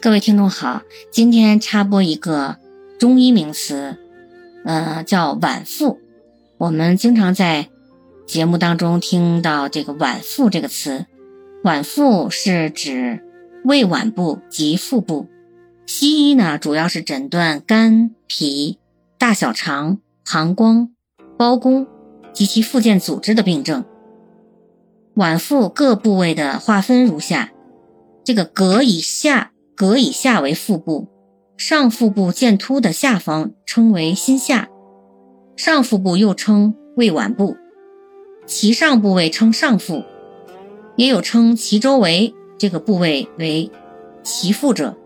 各位听众好，今天插播一个中医名词，呃，叫脘腹。我们经常在节目当中听到这个脘腹这个词，脘腹是指胃脘部及腹部。西医呢，主要是诊断肝、脾、大小肠、膀胱、包公及其附件组织的病症。脘腹各部位的划分如下：这个膈以下。膈以下为腹部，上腹部见凸的下方称为心下，上腹部又称胃脘部，其上部位称上腹，也有称其周围这个部位为其腹者，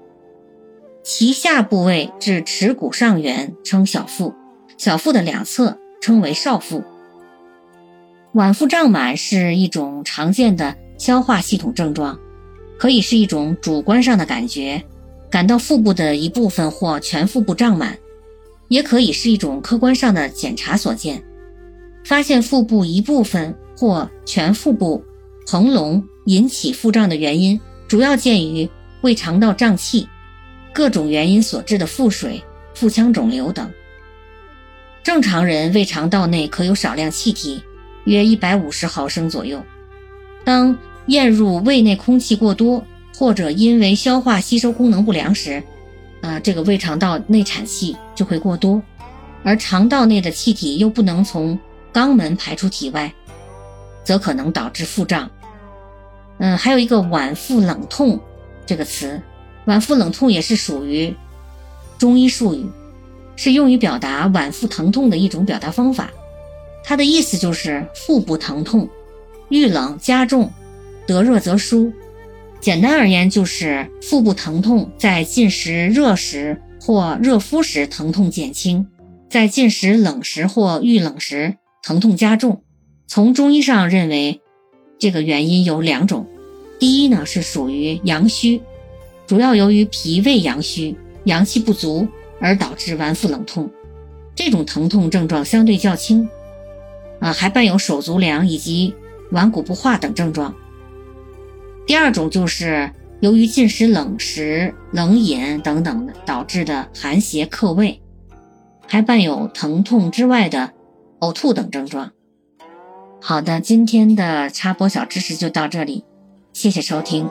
其下部位至耻骨上缘称小腹，小腹的两侧称为少腹。脘腹胀满是一种常见的消化系统症状。可以是一种主观上的感觉，感到腹部的一部分或全腹部胀满；也可以是一种客观上的检查所见，发现腹部一部分或全腹部膨隆引起腹胀的原因，主要见于胃肠道胀气、各种原因所致的腹水、腹腔肿瘤等。正常人胃肠道内可有少量气体，约一百五十毫升左右。当咽入胃内空气过多，或者因为消化吸收功能不良时，啊，这个胃肠道内产气就会过多，而肠道内的气体又不能从肛门排出体外，则可能导致腹胀。嗯，还有一个脘腹冷痛这个词，脘腹冷痛也是属于中医术语，是用于表达脘腹疼痛的一种表达方法。它的意思就是腹部疼痛，遇冷加重。得热则舒，简单而言就是腹部疼痛在进食热食或热敷时疼痛减轻，在进食冷食或遇冷时疼痛加重。从中医上认为，这个原因有两种。第一呢是属于阳虚，主要由于脾胃阳虚、阳气不足而导致脘腹冷痛，这种疼痛症状相对较轻，啊还伴有手足凉以及脘骨不化等症状。第二种就是由于进食冷食、冷饮等等的导致的寒邪克胃，还伴有疼痛之外的呕吐等症状。好的，今天的插播小知识就到这里，谢谢收听。